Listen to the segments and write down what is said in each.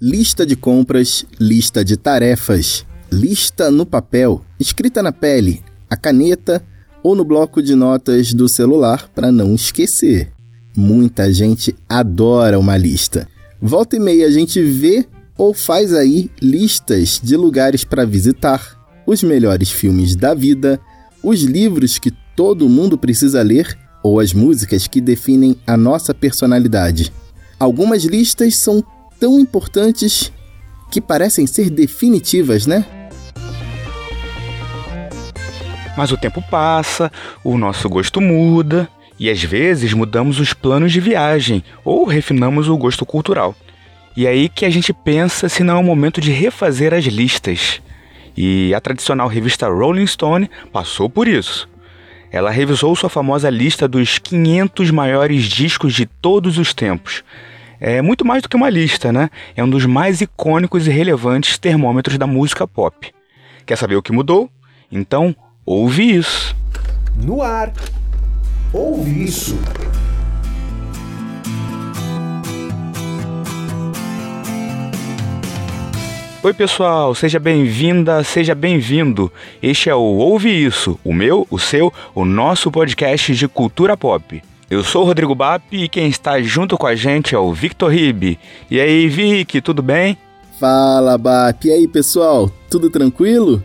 Lista de compras, lista de tarefas, lista no papel, escrita na pele, a caneta ou no bloco de notas do celular para não esquecer. Muita gente adora uma lista. Volta e meia a gente vê ou faz aí listas de lugares para visitar, os melhores filmes da vida, os livros que todo mundo precisa ler ou as músicas que definem a nossa personalidade. Algumas listas são tão importantes que parecem ser definitivas, né? Mas o tempo passa, o nosso gosto muda e às vezes mudamos os planos de viagem ou refinamos o gosto cultural. E é aí que a gente pensa se não é o momento de refazer as listas. E a tradicional revista Rolling Stone passou por isso. Ela revisou sua famosa lista dos 500 maiores discos de todos os tempos. É muito mais do que uma lista, né? É um dos mais icônicos e relevantes termômetros da música pop. Quer saber o que mudou? Então, ouve isso. No ar. Ouve isso. Oi, pessoal, seja bem-vinda, seja bem-vindo. Este é o Ouve Isso, o meu, o seu, o nosso podcast de cultura pop. Eu sou o Rodrigo Bap e quem está junto com a gente é o Victor Ribe. E aí, Vic, tudo bem? Fala, Bap. E aí, pessoal, tudo tranquilo?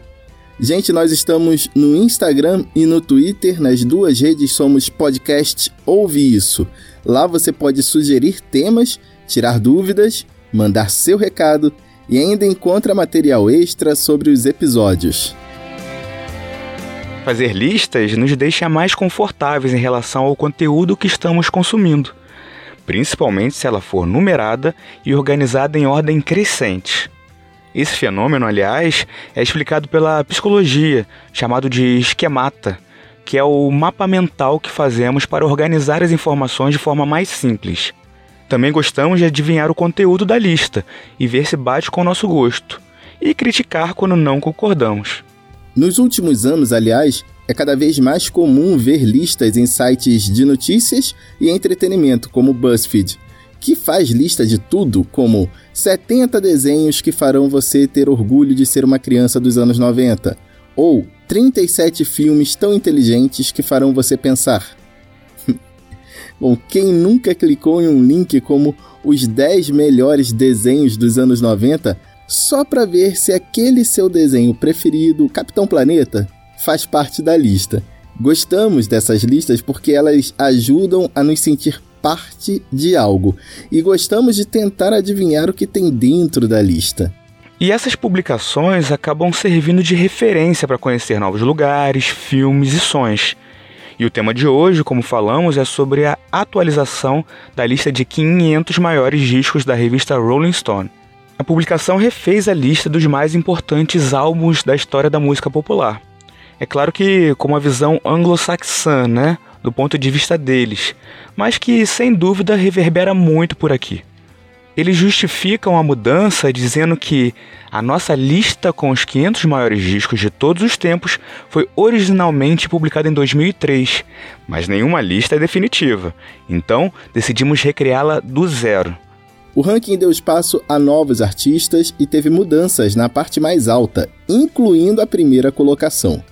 Gente, nós estamos no Instagram e no Twitter, nas duas redes somos podcast Ouve Isso. Lá você pode sugerir temas, tirar dúvidas, mandar seu recado e ainda encontra material extra sobre os episódios. Fazer listas nos deixa mais confortáveis em relação ao conteúdo que estamos consumindo, principalmente se ela for numerada e organizada em ordem crescente. Esse fenômeno, aliás, é explicado pela psicologia, chamado de esquemata, que é o mapa mental que fazemos para organizar as informações de forma mais simples. Também gostamos de adivinhar o conteúdo da lista e ver se bate com o nosso gosto, e criticar quando não concordamos. Nos últimos anos, aliás, é cada vez mais comum ver listas em sites de notícias e entretenimento, como BuzzFeed, que faz lista de tudo, como 70 desenhos que farão você ter orgulho de ser uma criança dos anos 90, ou 37 filmes tão inteligentes que farão você pensar. Bom, quem nunca clicou em um link como os 10 melhores desenhos dos anos 90 só para ver se aquele seu desenho preferido, Capitão Planeta, faz parte da lista? Gostamos dessas listas porque elas ajudam a nos sentir parte de algo e gostamos de tentar adivinhar o que tem dentro da lista. E essas publicações acabam servindo de referência para conhecer novos lugares, filmes e sons. E o tema de hoje, como falamos, é sobre a atualização da lista de 500 maiores discos da revista Rolling Stone. A publicação refez a lista dos mais importantes álbuns da história da música popular. É claro que com uma visão anglo-saxã, né, do ponto de vista deles, mas que sem dúvida reverbera muito por aqui. Eles justificam a mudança dizendo que a nossa lista com os 500 maiores discos de todos os tempos foi originalmente publicada em 2003, mas nenhuma lista é definitiva, então decidimos recriá-la do zero. O ranking deu espaço a novos artistas e teve mudanças na parte mais alta, incluindo a primeira colocação.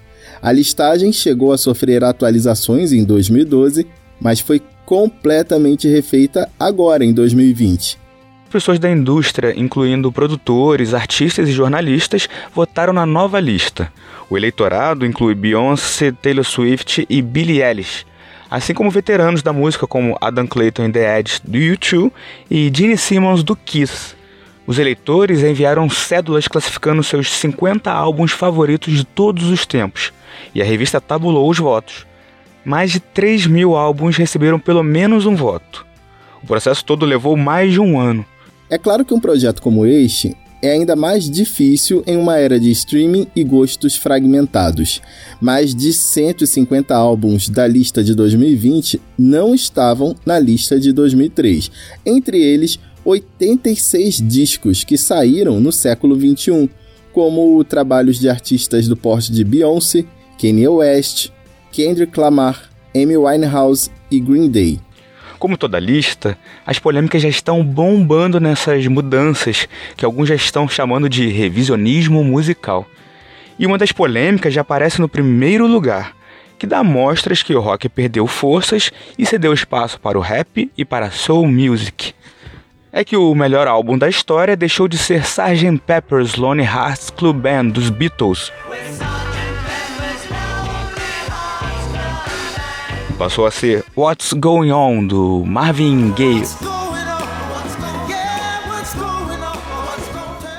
A listagem chegou a sofrer atualizações em 2012, mas foi completamente refeita agora em 2020. Pessoas da indústria, incluindo produtores, artistas e jornalistas, votaram na nova lista. O eleitorado inclui Beyoncé, Taylor Swift e Billie Eilish, assim como veteranos da música como Adam Clayton e The Edge do U2 e Gene Simmons do Kiss. Os eleitores enviaram cédulas classificando seus 50 álbuns favoritos de todos os tempos, e a revista tabulou os votos. Mais de 3 mil álbuns receberam pelo menos um voto. O processo todo levou mais de um ano. É claro que um projeto como este é ainda mais difícil em uma era de streaming e gostos fragmentados. Mais de 150 álbuns da lista de 2020 não estavam na lista de 2003, entre eles 86 discos que saíram no século 21, como trabalhos de artistas do porte de Beyoncé, Kanye West, Kendrick Lamar, Amy Winehouse e Green Day. Como toda lista, as polêmicas já estão bombando nessas mudanças, que alguns já estão chamando de revisionismo musical. E uma das polêmicas já aparece no primeiro lugar, que dá mostras que o rock perdeu forças e cedeu espaço para o rap e para a soul music. É que o melhor álbum da história deixou de ser Sgt. Pepper's Lonely Hearts Club Band dos Beatles passou a ser What's Going On do Marvin Gaye.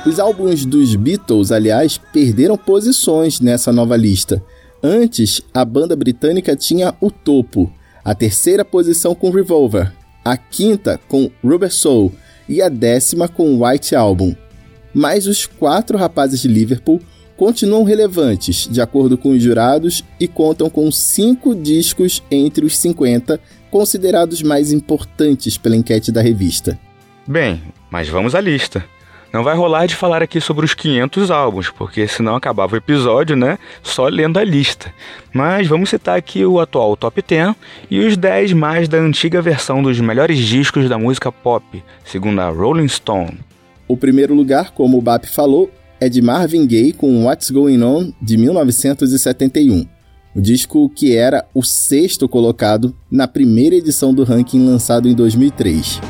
Os álbuns dos Beatles, aliás, perderam posições nessa nova lista. Antes, a banda britânica tinha o topo, a terceira posição com Revolver, a quinta com Rubber Soul e a décima com White Album. Mas os quatro rapazes de Liverpool continuam relevantes, de acordo com os jurados, e contam com cinco discos entre os 50 considerados mais importantes pela enquete da revista. Bem, mas vamos à lista. Não vai rolar de falar aqui sobre os 500 álbuns, porque senão acabava o episódio, né? Só lendo a lista. Mas vamos citar aqui o atual top 10 e os 10 mais da antiga versão dos melhores discos da música pop, segundo a Rolling Stone. O primeiro lugar, como o BAP falou, é de Marvin Gaye com What's Going On de 1971. O disco que era o sexto colocado na primeira edição do ranking lançado em 2003.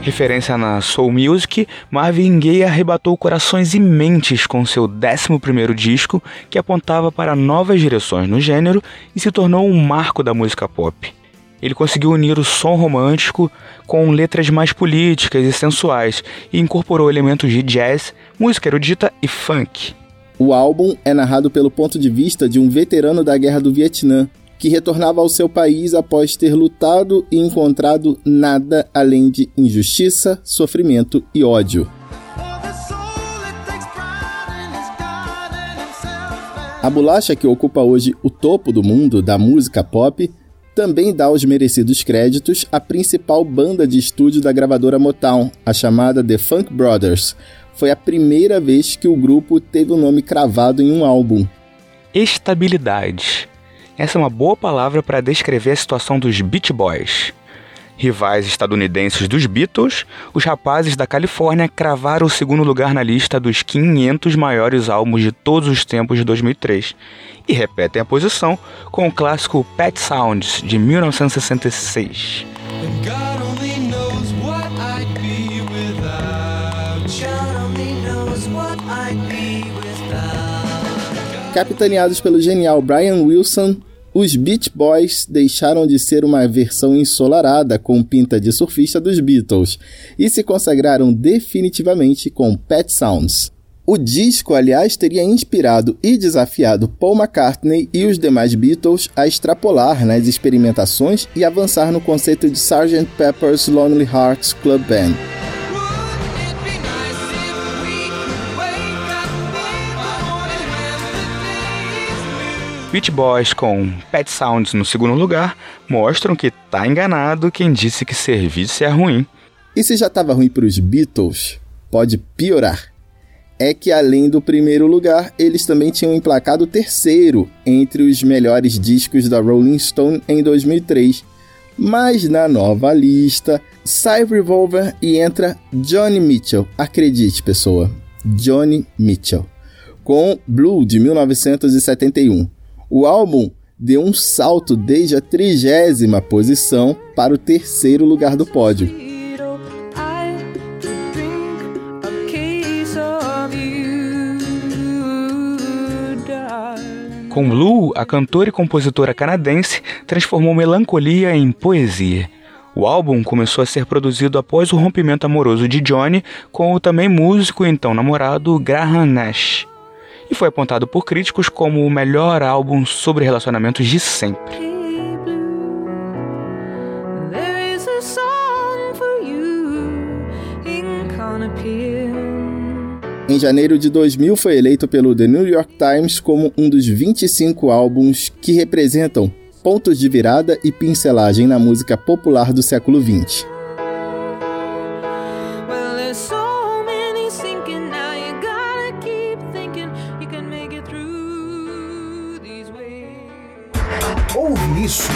Referência na Soul Music, Marvin Gaye arrebatou corações e mentes com seu 11º disco, que apontava para novas direções no gênero e se tornou um marco da música pop. Ele conseguiu unir o som romântico com letras mais políticas e sensuais e incorporou elementos de jazz, música erudita e funk. O álbum é narrado pelo ponto de vista de um veterano da Guerra do Vietnã, que retornava ao seu país após ter lutado e encontrado nada além de injustiça, sofrimento e ódio. A bolacha que ocupa hoje o topo do mundo da música pop também dá os merecidos créditos à principal banda de estúdio da gravadora Motown, a chamada The Funk Brothers. Foi a primeira vez que o grupo teve o um nome cravado em um álbum. Estabilidade. Essa é uma boa palavra para descrever a situação dos Beach Boys. Rivais estadunidenses dos Beatles, os rapazes da Califórnia cravaram o segundo lugar na lista dos 500 maiores álbuns de todos os tempos de 2003 e repetem a posição com o clássico Pet Sounds de 1966. Capitaneados pelo genial Brian Wilson, os Beach Boys deixaram de ser uma versão ensolarada com pinta de surfista dos Beatles e se consagraram definitivamente com Pet Sounds. O disco, aliás, teria inspirado e desafiado Paul McCartney e os demais Beatles a extrapolar nas experimentações e avançar no conceito de Sgt. Pepper's Lonely Hearts Club Band. Beach Boys com Pet Sounds no segundo lugar mostram que tá enganado quem disse que serviço é ruim. E se já estava ruim para os Beatles, pode piorar. É que além do primeiro lugar, eles também tinham emplacado o terceiro entre os melhores discos da Rolling Stone em 2003. Mas na nova lista, sai Revolver e entra Johnny Mitchell. Acredite, pessoa, Johnny Mitchell. Com Blue de 1971. O álbum deu um salto desde a trigésima posição para o terceiro lugar do pódio. Com Blue, a cantora e compositora canadense transformou melancolia em poesia. O álbum começou a ser produzido após o rompimento amoroso de Johnny com o também músico e então namorado Graham Nash e foi apontado por críticos como o melhor álbum sobre relacionamentos de sempre. Em janeiro de 2000, foi eleito pelo The New York Times como um dos 25 álbuns que representam pontos de virada e pincelagem na música popular do século XX. Isso.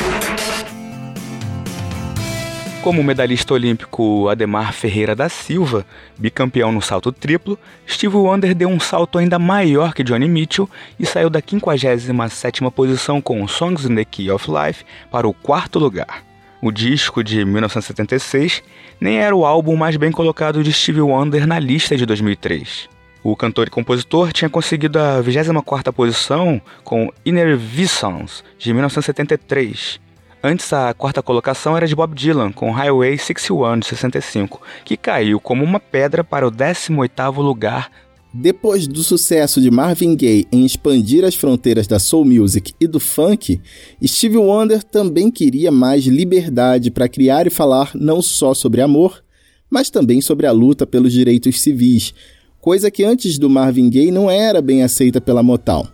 Como medalhista olímpico Ademar Ferreira da Silva, bicampeão no salto triplo, Steve Wonder deu um salto ainda maior que Johnny Mitchell e saiu da 57ª posição com Songs in the Key of Life para o quarto lugar. O disco de 1976 nem era o álbum mais bem colocado de Steve Wonder na lista de 2003. O cantor e compositor tinha conseguido a 24ª posição com Inner Visions, de 1973, Antes, a quarta colocação era de Bob Dylan, com Highway 61 de 65, que caiu como uma pedra para o 18º lugar. Depois do sucesso de Marvin Gaye em expandir as fronteiras da soul music e do funk, Stevie Wonder também queria mais liberdade para criar e falar não só sobre amor, mas também sobre a luta pelos direitos civis, coisa que antes do Marvin Gaye não era bem aceita pela Motown.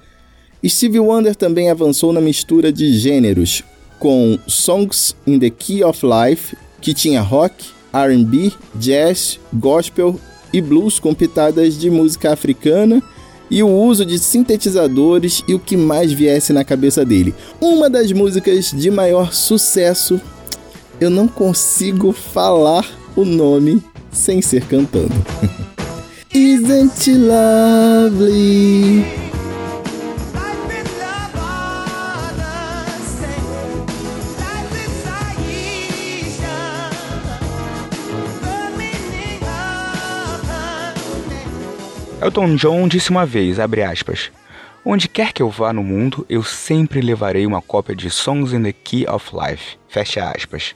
Stevie Wonder também avançou na mistura de gêneros, com Songs in the Key of Life, que tinha rock, R&B, jazz, gospel e blues com pitadas de música africana e o uso de sintetizadores e o que mais viesse na cabeça dele. Uma das músicas de maior sucesso, eu não consigo falar o nome sem ser cantando. Isn't it lovely? Elton John disse uma vez, abre aspas, Onde quer que eu vá no mundo, eu sempre levarei uma cópia de Songs in the Key of Life. Fecha aspas.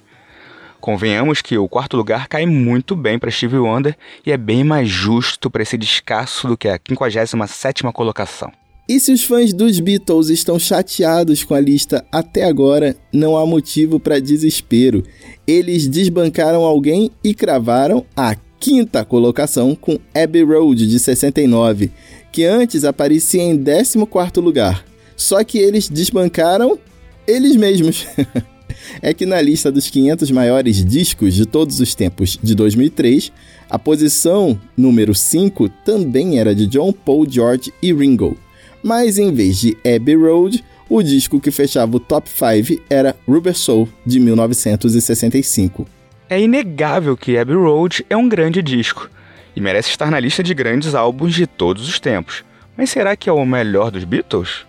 Convenhamos que o quarto lugar cai muito bem para Stevie Wonder e é bem mais justo para esse descasso do que a 57ª colocação. E se os fãs dos Beatles estão chateados com a lista até agora, não há motivo para desespero. Eles desbancaram alguém e cravaram a quinta colocação com Abbey Road de 69, que antes aparecia em 14 lugar. Só que eles desbancaram eles mesmos. é que na lista dos 500 maiores discos de todos os tempos de 2003, a posição número 5 também era de John Paul, George e Ringo. Mas em vez de Abbey Road, o disco que fechava o top 5 era Rubber Soul de 1965. É inegável que Abbey Road é um grande disco e merece estar na lista de grandes álbuns de todos os tempos. Mas será que é o melhor dos Beatles?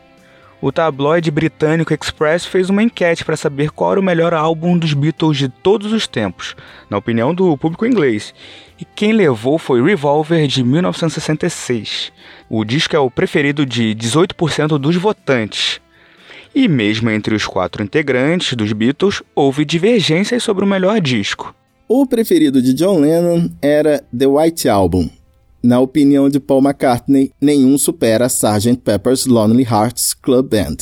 O tabloide britânico Express fez uma enquete para saber qual era o melhor álbum dos Beatles de todos os tempos, na opinião do público inglês. E quem levou foi Revolver de 1966. O disco é o preferido de 18% dos votantes. E mesmo entre os quatro integrantes dos Beatles, houve divergências sobre o melhor disco. O preferido de John Lennon era The White Album. Na opinião de Paul McCartney, nenhum supera Sgt. Pepper's Lonely Hearts Club Band.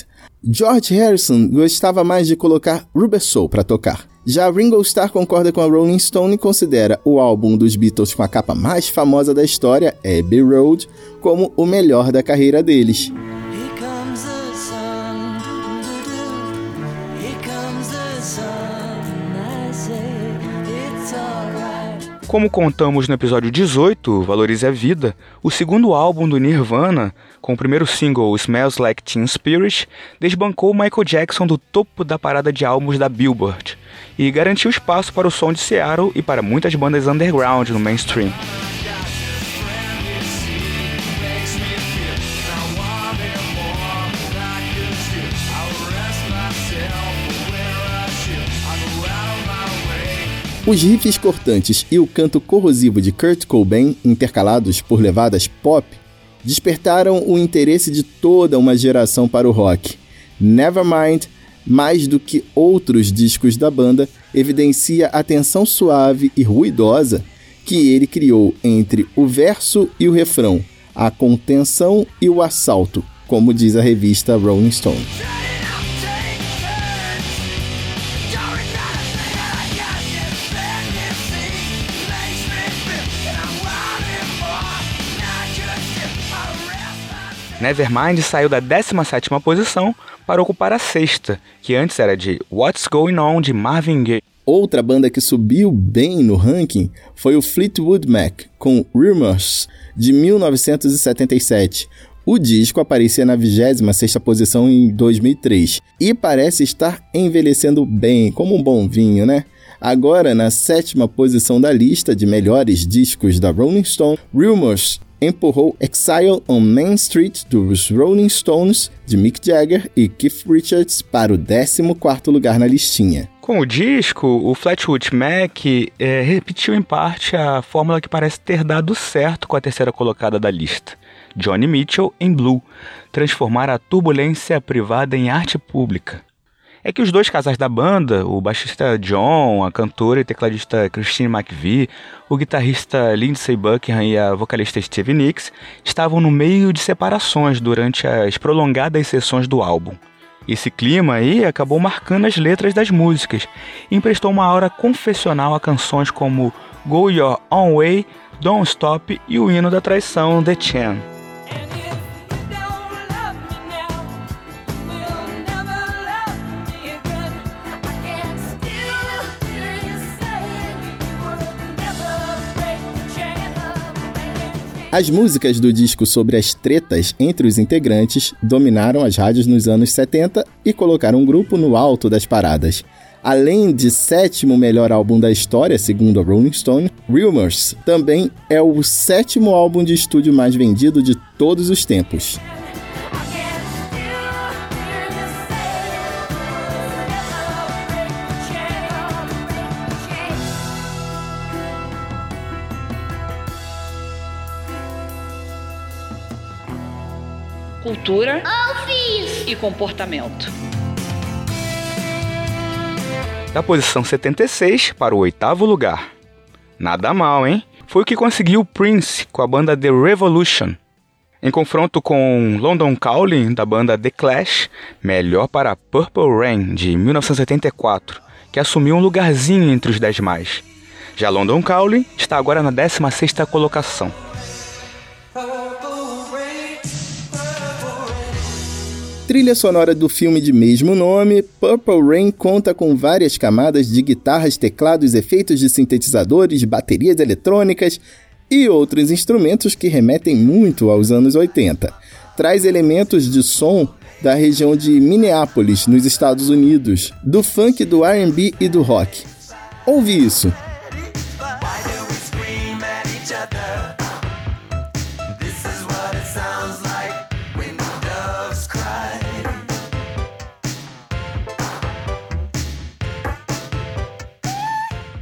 George Harrison gostava mais de colocar Rubber Soul para tocar. Já Ringo Starr concorda com a Rolling Stone e considera o álbum dos Beatles com a capa mais famosa da história, Abbey Road, como o melhor da carreira deles. Como contamos no episódio 18, Valorize a Vida, o segundo álbum do Nirvana, com o primeiro single Smells Like Teen Spirit, desbancou Michael Jackson do topo da parada de álbuns da Billboard e garantiu espaço para o som de Seattle e para muitas bandas underground no mainstream. Os riffs cortantes e o canto corrosivo de Kurt Cobain, intercalados por levadas pop, despertaram o interesse de toda uma geração para o rock. Nevermind, mais do que outros discos da banda, evidencia a tensão suave e ruidosa que ele criou entre o verso e o refrão, a contenção e o assalto, como diz a revista Rolling Stone. Nevermind saiu da 17ª posição para ocupar a sexta, que antes era de What's Going On de Marvin Gaye. Outra banda que subiu bem no ranking foi o Fleetwood Mac, com Rumors, de 1977. O disco aparecia na 26ª posição em 2003 e parece estar envelhecendo bem, como um bom vinho, né? Agora, na sétima posição da lista de melhores discos da Rolling Stone, Rumors empurrou Exile on Main Street dos Rolling Stones, de Mick Jagger e Keith Richards para o 14º lugar na listinha. Com o disco, o Flatwood Mac é, repetiu em parte a fórmula que parece ter dado certo com a terceira colocada da lista. Johnny Mitchell em Blue, transformar a turbulência privada em arte pública é que os dois casais da banda, o baixista John, a cantora e tecladista Christine McVie, o guitarrista Lindsey Buckingham e a vocalista Stevie Nicks, estavam no meio de separações durante as prolongadas sessões do álbum. Esse clima aí acabou marcando as letras das músicas e emprestou uma aura confessional a canções como Go Your Own Way, Don't Stop e o hino da traição The Chan. As músicas do disco sobre as tretas entre os integrantes dominaram as rádios nos anos 70 e colocaram o grupo no alto das paradas. Além de sétimo melhor álbum da história, segundo a Rolling Stone, Rumors também é o sétimo álbum de estúdio mais vendido de todos os tempos. Cultura oh, e comportamento. Da posição 76 para o oitavo lugar. Nada mal, hein? Foi o que conseguiu Prince com a banda The Revolution. Em confronto com London Calling, da banda The Clash, melhor para Purple Rain, de 1984, que assumiu um lugarzinho entre os 10 mais. Já London Calling está agora na 16ª colocação. Trilha sonora do filme de mesmo nome, Purple Rain conta com várias camadas de guitarras, teclados, efeitos de sintetizadores, baterias eletrônicas e outros instrumentos que remetem muito aos anos 80. Traz elementos de som da região de Minneapolis, nos Estados Unidos, do funk, do RB e do rock. Ouve isso!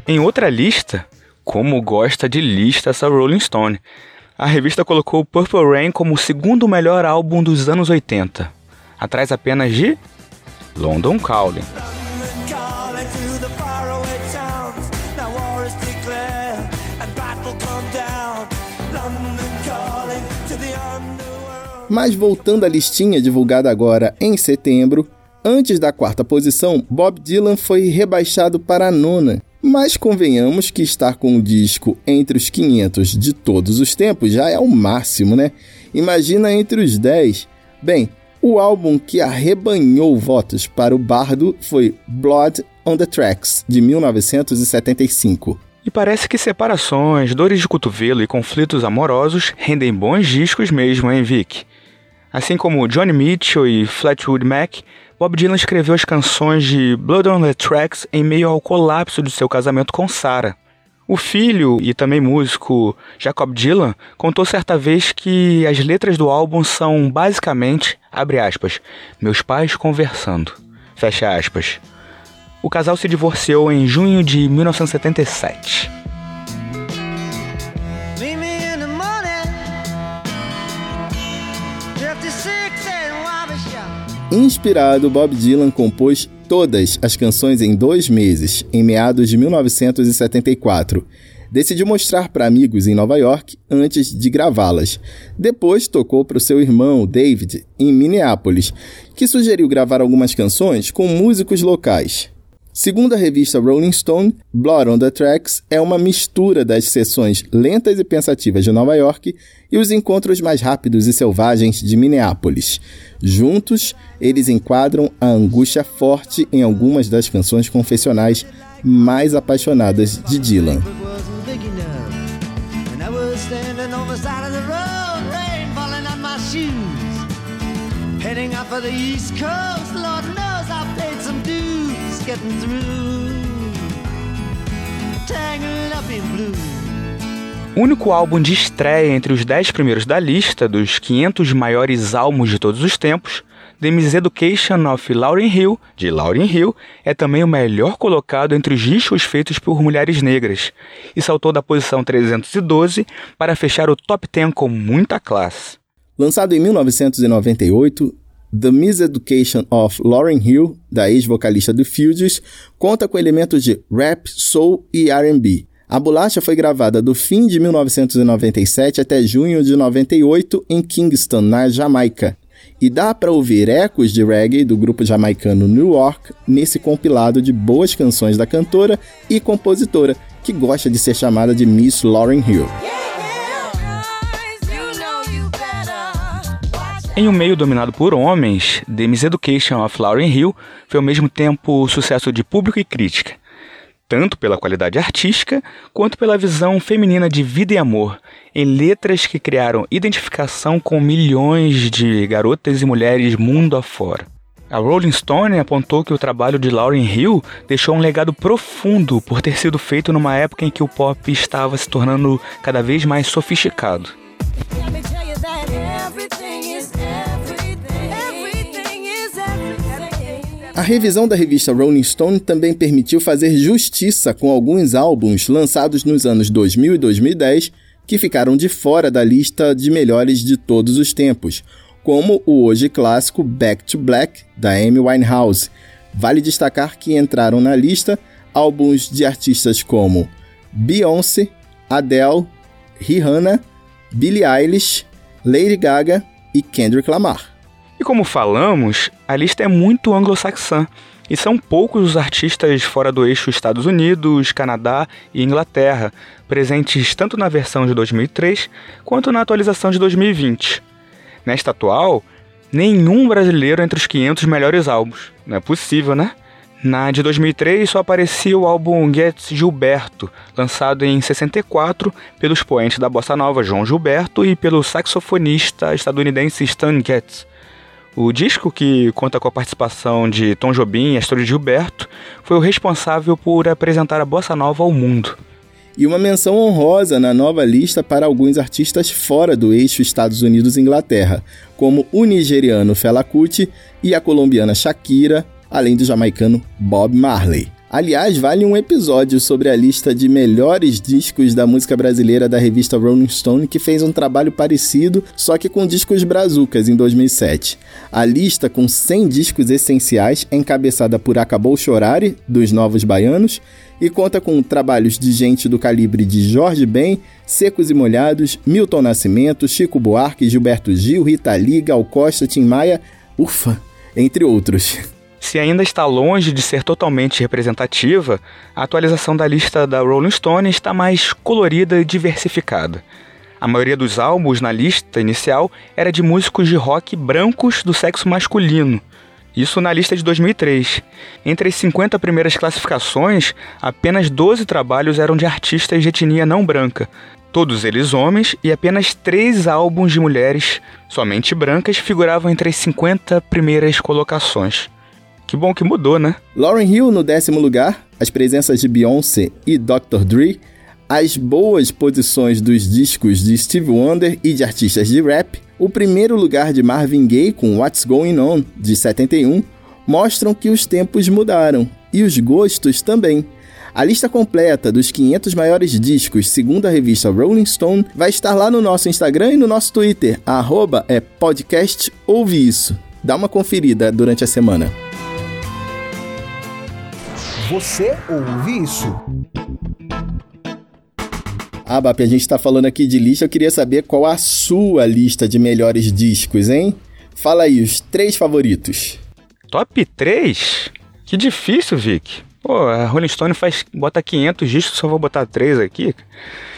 Em outra lista, como gosta de lista essa Rolling Stone, a revista colocou Purple Rain como o segundo melhor álbum dos anos 80, atrás apenas de London Calling. Mas voltando à listinha divulgada agora em setembro, antes da quarta posição, Bob Dylan foi rebaixado para a nona, mas convenhamos que estar com o disco entre os 500 de todos os tempos já é o máximo, né? Imagina entre os 10. Bem, o álbum que arrebanhou votos para o Bardo foi Blood on the Tracks, de 1975. E parece que separações, dores de cotovelo e conflitos amorosos rendem bons discos mesmo, hein, Vic? Assim como Johnny Mitchell e Flatwood Mac, Bob Dylan escreveu as canções de Blood on the Tracks em meio ao colapso de seu casamento com Sarah. O filho e também músico Jacob Dylan contou certa vez que as letras do álbum são basicamente, abre aspas, meus pais conversando, fecha aspas. O casal se divorciou em junho de 1977. Inspirado, Bob Dylan compôs todas as canções em dois meses, em meados de 1974. Decidiu mostrar para amigos em Nova York antes de gravá-las. Depois tocou para o seu irmão, David, em Minneapolis, que sugeriu gravar algumas canções com músicos locais. Segundo a revista Rolling Stone, Blood on the Tracks é uma mistura das sessões lentas e pensativas de Nova York e os encontros mais rápidos e selvagens de Minneapolis. Juntos, eles enquadram a angústia forte em algumas das canções confessionais mais apaixonadas de Dylan. Heading for the East Coast, getting through. Tangled up in blue. Único álbum de estreia entre os 10 primeiros da lista dos 500 maiores álbuns de todos os tempos, The Miseducation of Lauryn Hill, de Lauryn Hill, é também o melhor colocado entre os discos feitos por mulheres negras e saltou da posição 312 para fechar o top 10 com muita classe. Lançado em 1998, The Miseducation of Lauryn Hill, da ex-vocalista do Fugees, conta com elementos de rap, soul e R&B. A bolacha foi gravada do fim de 1997 até junho de 98 em Kingston, na Jamaica, e dá para ouvir ecos de reggae do grupo jamaicano New York nesse compilado de boas canções da cantora e compositora, que gosta de ser chamada de Miss Lauryn Hill. Em um meio dominado por homens, The Miseducation of Lauryn Hill foi ao mesmo tempo sucesso de público e crítica tanto pela qualidade artística quanto pela visão feminina de vida e amor, em letras que criaram identificação com milhões de garotas e mulheres mundo afora. A Rolling Stone apontou que o trabalho de Lauryn Hill deixou um legado profundo por ter sido feito numa época em que o pop estava se tornando cada vez mais sofisticado. A revisão da revista Rolling Stone também permitiu fazer justiça com alguns álbuns lançados nos anos 2000 e 2010 que ficaram de fora da lista de melhores de todos os tempos, como o hoje clássico Back to Black, da Amy Winehouse. Vale destacar que entraram na lista álbuns de artistas como Beyoncé, Adele, Rihanna, Billie Eilish, Lady Gaga e Kendrick Lamar. E como falamos, a lista é muito anglo-saxã e são poucos os artistas fora do eixo Estados Unidos, Canadá e Inglaterra, presentes tanto na versão de 2003 quanto na atualização de 2020. Nesta atual, nenhum brasileiro entre os 500 melhores álbuns. Não é possível, né? Na de 2003 só aparecia o álbum Get Gilberto, lançado em 64 pelo expoente da bossa nova João Gilberto e pelo saxofonista estadunidense Stan Getz. O disco, que conta com a participação de Tom Jobim e Astrid Gilberto, foi o responsável por apresentar a bossa nova ao mundo. E uma menção honrosa na nova lista para alguns artistas fora do eixo Estados Unidos-Inglaterra, como o nigeriano Fela Kuti e a colombiana Shakira, além do jamaicano Bob Marley. Aliás, vale um episódio sobre a lista de melhores discos da música brasileira da revista Rolling Stone, que fez um trabalho parecido, só que com discos brazucas em 2007. A lista, com 100 discos essenciais, é encabeçada por Acabou Chorare, dos Novos Baianos, e conta com trabalhos de gente do calibre de Jorge Ben, Secos e Molhados, Milton Nascimento, Chico Buarque, Gilberto Gil, Rita Lee, Gal Costa, Tim Maia, ufa, entre outros. Se ainda está longe de ser totalmente representativa, a atualização da lista da Rolling Stone está mais colorida e diversificada. A maioria dos álbuns na lista inicial era de músicos de rock brancos do sexo masculino. Isso na lista de 2003. Entre as 50 primeiras classificações, apenas 12 trabalhos eram de artistas de etnia não branca, todos eles homens, e apenas três álbuns de mulheres, somente brancas, figuravam entre as 50 primeiras colocações. Que bom que mudou, né? Lauren Hill no décimo lugar, as presenças de Beyoncé e Dr. Dre, as boas posições dos discos de Steve Wonder e de artistas de rap, o primeiro lugar de Marvin Gaye com What's Going On, de 71, mostram que os tempos mudaram e os gostos também. A lista completa dos 500 maiores discos, segundo a revista Rolling Stone, vai estar lá no nosso Instagram e no nosso Twitter, arroba é podcast ouve isso. Dá uma conferida durante a semana. Você ouve isso? Ah, Bap, a gente tá falando aqui de lista, eu queria saber qual a sua lista de melhores discos, hein? Fala aí, os três favoritos. Top 3? Que difícil, Vic. Pô, a Rolling Stone faz, bota 500 discos, só vou botar três aqui.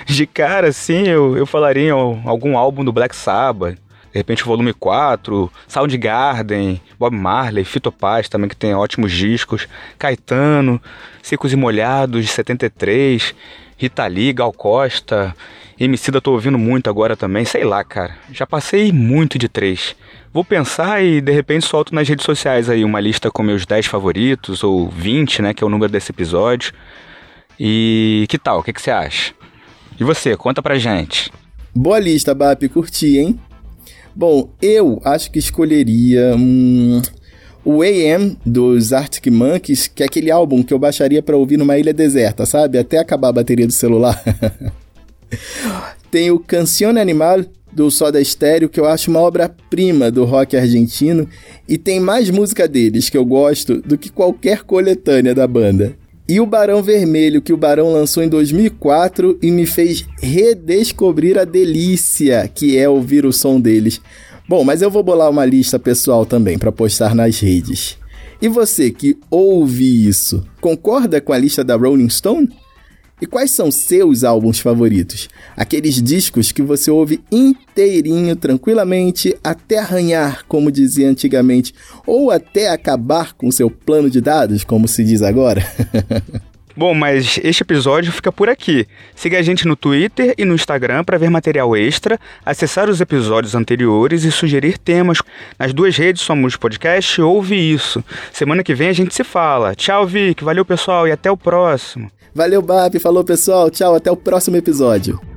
De cara, sim, eu, eu falaria em algum álbum do Black Sabbath, de repente volume 4, Soundgarden, Bob Marley, Fito Paz também que tem ótimos discos, Caetano, Secos e Molhados de 73, Rita Lee, Gal Costa, Emicida tô ouvindo muito agora também, sei lá, cara. Já passei muito de três. Vou pensar e de repente solto nas redes sociais aí uma lista com meus 10 favoritos, ou 20, né, que é o número desse episódio. E que tal? O que, que você acha? E você, conta pra gente. Boa lista, Bap, curti, hein? Bom, eu acho que escolheria hum, o AM dos Arctic Monkeys, que é aquele álbum que eu baixaria para ouvir numa ilha deserta, sabe? Até acabar a bateria do celular. Tem o Cancione Animal do Soda Stereo, que eu acho uma obra-prima do rock argentino, e tem mais música deles que eu gosto do que qualquer coletânea da banda. E o Barão Vermelho, que o Barão lançou em 2004 e me fez redescobrir a delícia que é ouvir o som deles. Bom, mas eu vou bolar uma lista pessoal também para postar nas redes. E você que ouve isso, concorda com a lista da Rolling Stone? E quais são seus álbuns favoritos? Aqueles discos que você ouve inteirinho, tranquilamente, até arranhar, como dizia antigamente, ou até acabar com seu plano de dados, como se diz agora? Bom, mas este episódio fica por aqui. Siga a gente no Twitter e no Instagram para ver material extra, acessar os episódios anteriores e sugerir temas. Nas duas redes somos podcast Ouve Isso. Semana que vem a gente se fala. Tchau, Vic. Valeu, pessoal, e até o próximo. Valeu, Bap. Falou, pessoal. Tchau. Até o próximo episódio.